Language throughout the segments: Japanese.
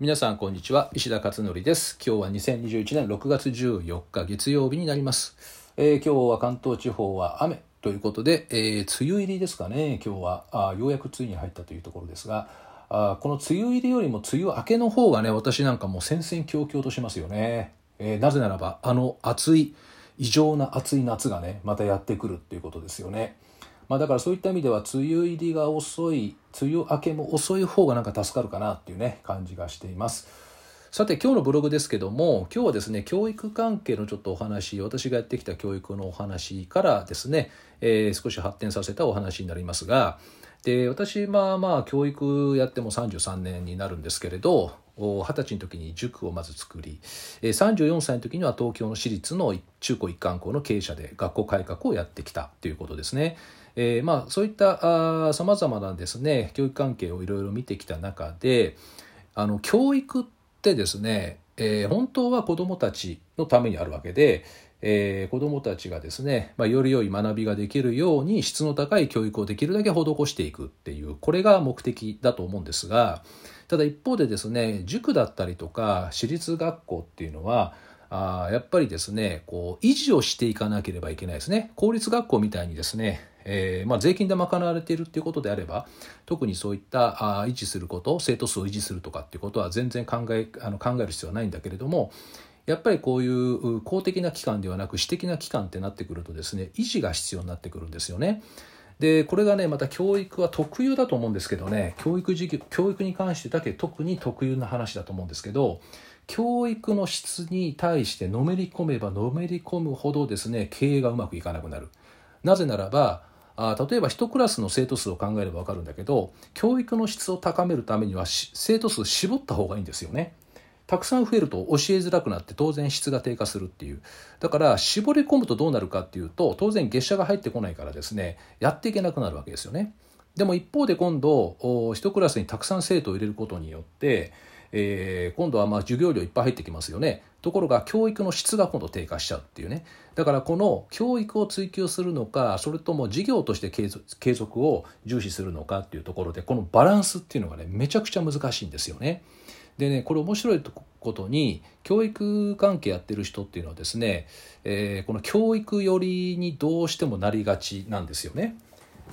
皆さんこんにちは。石田勝則です。今日は2021年6月14日月曜日になります、えー、今日は関東地方は雨ということで、えー、梅雨入りですかね。今日はあようやく梅雨に入ったというところですがあこの梅雨入りよりも梅雨明けの方がね私なんかもう戦々恐々としますよね、えー、なぜならばあの暑い異常な暑い夏がねまたやってくるっていうことですよね。まあ、だからそういった意味では梅雨入りが遅い梅雨明けも遅い方がなんか助かるかなっていうね感じがしています。さて今日のブログですけども今日はですね教育関係のちょっとお話私がやってきた教育のお話からですね、えー、少し発展させたお話になりますがで私まあまあ教育やっても33年になるんですけれど二十歳の時に塾をまず作り34歳の時には東京の私立の中高一貫校の経営者で学校改革をやってきたということですね。えー、まあそういったさまざまなですね教育関係をいろいろ見てきた中であの教育ってですね、えー、本当は子どもたちのためにあるわけで、えー、子どもたちがですね、まあ、より良い学びができるように質の高い教育をできるだけ施していくっていうこれが目的だと思うんですがただ一方でですね塾だったりとか私立学校っていうのはあやっぱりですねこう維持をしていかなければいけないですね。公立学校みたいにですねえーまあ、税金で賄われているっていうことであれば特にそういったあ維持すること生徒数を維持するとかっていうことは全然考えあの考える必要はないんだけれどもやっぱりこういう公的な機関ではなく私的な機関ってなってくるとですね維持が必要になってくるんですよね。でこれがねまた教育は特有だと思うんですけどね教育事業教育に関してだけ特に特有な話だと思うんですけど教育の質に対してのめり込めばのめり込むほどですね経営がうまくいかなくなる。なぜならばあ例えば1クラスの生徒数を考えれば分かるんだけど教育の質を高めるためには生徒数絞った方がいいんですよね。たくさん増えると教えづらくなって当然質が低下するっていうだから絞り込むとどうなるかっていうと当然月謝が入ってこないからですねやっていけなくなるわけですよね。でも一方で今度1クラスにたくさん生徒を入れることによってえー、今度はまあ授業料いっぱい入ってきますよねところが教育の質が今度低下しちゃうっていうねだからこの教育を追求するのかそれとも事業として継続を重視するのかっていうところでこのバランスっていうのがねめちゃくちゃ難しいんですよね。でねこれ面白いことに教育関係やってる人っていうのはですね、えー、この教育寄りにどうしてもなりがちなんですよね。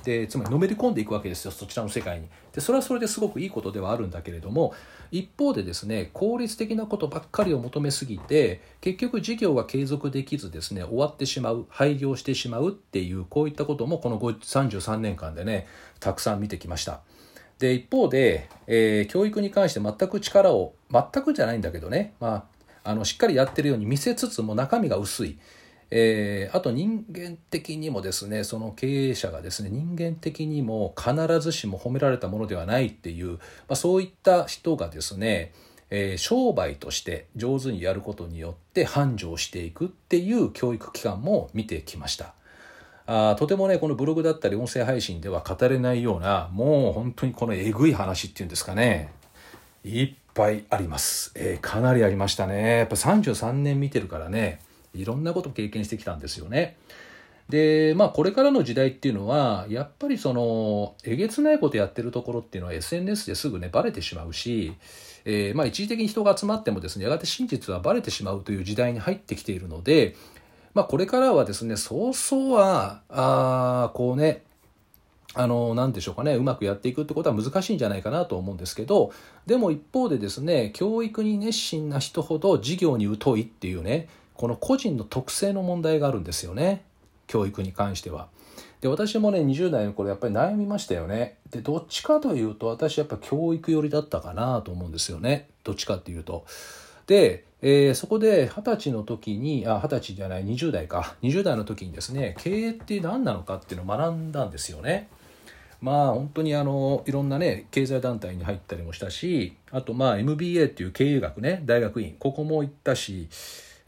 でつまりのめり込んでいくわけですよそちらの世界にでそれはそれですごくいいことではあるんだけれども一方でですね効率的なことばっかりを求めすぎて結局事業が継続できずですね終わってしまう廃業してしまうっていうこういったこともこの33年間でねたくさん見てきましたで一方で、えー、教育に関して全く力を全くじゃないんだけどね、まあ、あのしっかりやってるように見せつつも中身が薄いえー、あと人間的にもですねその経営者がですね人間的にも必ずしも褒められたものではないっていう、まあ、そういった人がですね、えー、商売として上手にやることによって繁盛していくっていう教育機関も見てきました。あとてもねこのブログだったり音声配信では語れないようなもう本当にこのえぐい話っていうんですかね。いっぱいあります、えー、かなりありましたね。やっぱ33年見てるからねいろんなこと経験してきたんですよね。でまあこれからの時代っていうのはやっぱりそのえげつないことやってるところっていうのは SNS ですぐねバレてしまうし、えー、まあ一時的に人が集まってもですねやがて真実はバレてしまうという時代に入ってきているので、まあ、これからはですねそうそうはあこうねあの、なんでしょうかね、うまくやっていくってことは難しいんじゃないかなと思うんですけど、でも一方でですね、教育に熱心な人ほど事業に疎いっていうね、この個人の特性の問題があるんですよね教育に関しては。で私もね20代の頃やっぱり悩みましたよね。でどっちかというと私やっぱ教育寄りだったかなと思うんですよねどっちかっていうと。で、えー、そこで二十歳の時にあ二十歳じゃない20代か20代の時にですね経営って何なのかっていうのを学んだんですよね。まあ本当にあのいろんなね経済団体に入ったりもしたしあとまあ MBA っていう経営学ね大学院ここも行ったし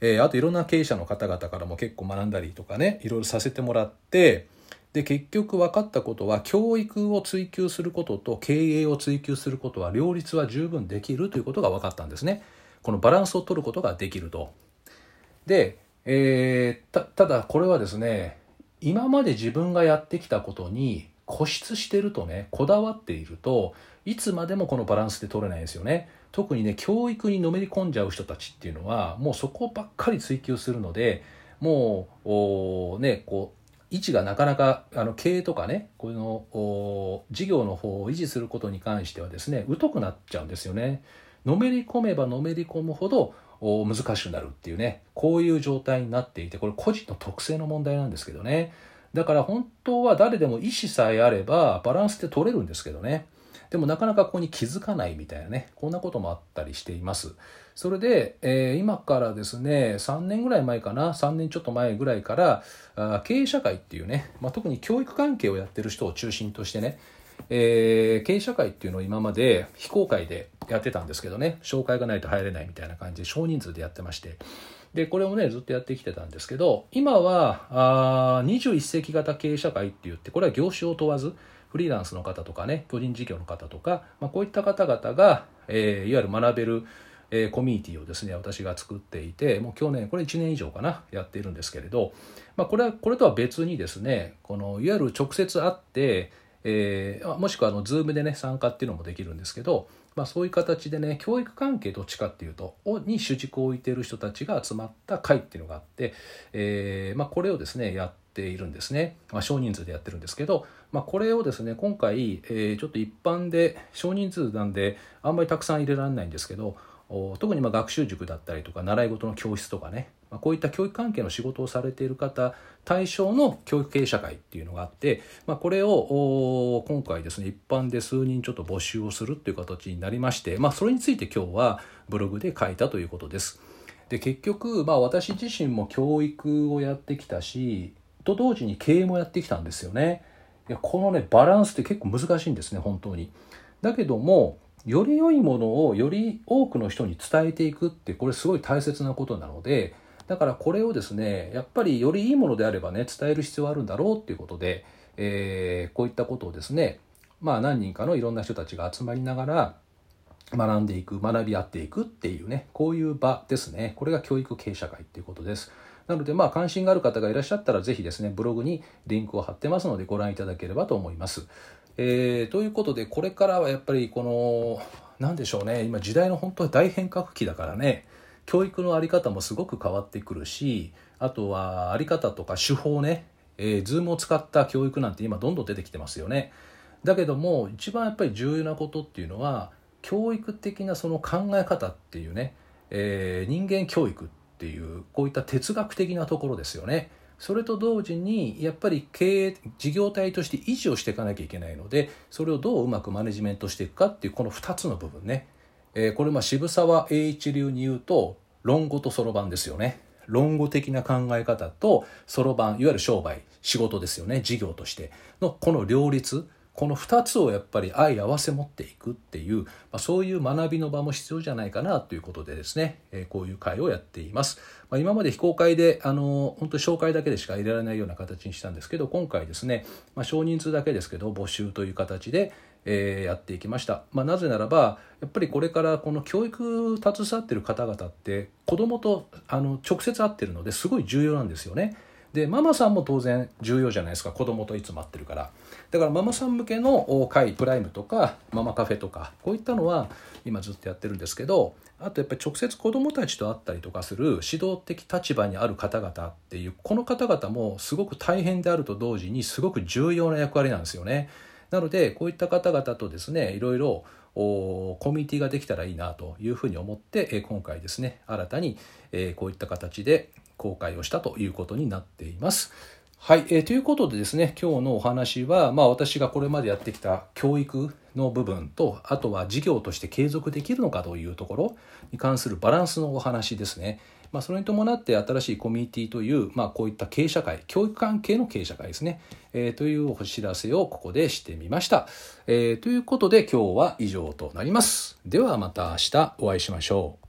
えー、あといろんな経営者の方々からも結構学んだりとかねいろいろさせてもらってで結局分かったことは教育を追求することと経営を追求することは両立は十分できるということが分かったんですね。このバランスを取ることができると。で、えー、ただこれはですね今まで自分がやってきたことに固執してるとねこだわっているといつまでもこのバランスで取れないんですよね特にね教育にのめり込んじゃう人たちっていうのはもうそこばっかり追求するのでもうねこう位置がなかなかあの経営とかねこの事業の方を維持することに関してはですね疎くなっちゃうんですよね。のめり込めばのめり込むほど難しくなるっていうね。こういう状態になっていてこれ個人の特性の問題なんですけどね。だから本当は誰でも意思さえあればバランスって取れるんですけどね。でもなかなかここに気づかないみたいなね。こんなこともあったりしています。それで、えー、今からですね3年ぐらい前かな。3年ちょっと前ぐらいからあ経営社会っていうね、まあ、特に教育関係をやってる人を中心としてね。えー、経営社会っていうのを今まで非公開でやってたんですけどね。紹介がないと入れないみたいな感じで少人数でやってまして。でこれをねずっとやってきてたんですけど今はあ21世紀型経営社会って言ってこれは業種を問わずフリーランスの方とかね個人事業の方とか、まあ、こういった方々が、えー、いわゆる学べるえー、コミュニティをですね私が作っていてもう去年これ1年以上かなやっているんですけれど、まあ、これはこれとは別にですねこのいわゆる直接会ってえー、もしくはあの Zoom でね参加っていうのもできるんですけど、まあ、そういう形でね教育関係どっちかっていうとに主軸を置いている人たちが集まった会っていうのがあって、えーまあ、これをですねやっているんですね、まあ、少人数でやってるんですけど、まあ、これをですね今回、えー、ちょっと一般で少人数なんであんまりたくさん入れられないんですけど特にま学習塾だったりとか習い事の教室とかね、まあ、こういった教育関係の仕事をされている方対象の教育経営社会っていうのがあって、まあ、これを今回ですね一般で数人ちょっと募集をするっていう形になりまして、まあ、それについて今日はブログで書いたということです。で結局、まあ、私自身も教育をやってきたしと同時に経営もやってきたんですよね。いやこのねバランスって結構難しいんですね本当に。だけどもより良いものをより多くの人に伝えていくってこれすごい大切なことなのでだからこれをですねやっぱりよりいいものであればね伝える必要あるんだろうっていうことで、えー、こういったことをですねまあ何人かのいろんな人たちが集まりながら学んでいく学び合っていくっていうねこういう場ですねこれが教育経営社会っていうことです。なのでまあ関心がある方がいらっしゃったら是非ですねブログにリンクを貼ってますのでご覧いただければと思います。えー、ということでこれからはやっぱりこの何でしょうね今時代の本当に大変革期だからね教育の在り方もすごく変わってくるしあとは在り方とか手法ね、えー、Zoom を使った教育なんて今どんどん出てきてますよね。だけども一番やっぱり重要なことっていうのは教育的なその考え方っていうね、えー、人間教育っていうこういった哲学的なところですよね。それと同時にやっぱり経営事業体として維持をしていかなきゃいけないのでそれをどううまくマネジメントしていくかっていうこの2つの部分ね、えー、これまあ渋沢栄一流に言うと論語とそろばんですよね。論語的な考え方とそろばんいわゆる商売仕事ですよね。事業としてのこの両立。この2つをやっぱり相合わせ持っていくっていう、まあ、そういう学びの場も必要じゃないかなということでですね、え、こういう会をやっています。まあ、今まで非公開で、あの本当紹介だけでしか入れられないような形にしたんですけど、今回ですね、まあ、少人数だけですけど、募集という形で、え、やっていきました。ま、なぜならば、やっぱりこれからこの教育携わってる方々って子供とあの直接会ってるのですごい重要なんですよね。でママさんも当然重要じゃないですか子供といつも会ってるからだからママさん向けの会プライムとかママカフェとかこういったのは今ずっとやってるんですけどあとやっぱり直接子供たちと会ったりとかする指導的立場にある方々っていうこの方々もすごく大変であると同時にすごく重要な役割なんですよね。なのでこういった方々とですねいろいろコミュニティができたらいいなというふうに思って今回ですね新たにこういった形で公開をしたということになっています。はい、えー、ということでですね今日のお話は、まあ、私がこれまでやってきた教育の部分とあとは事業として継続できるのかというところに関するバランスのお話ですね。まあ、それに伴って新しいコミュニティという、まあ、こういった経営社会教育関係の経営社会ですね、えー、というお知らせをここでしてみました、えー、ということで今日は以上となりますではまた明日お会いしましょう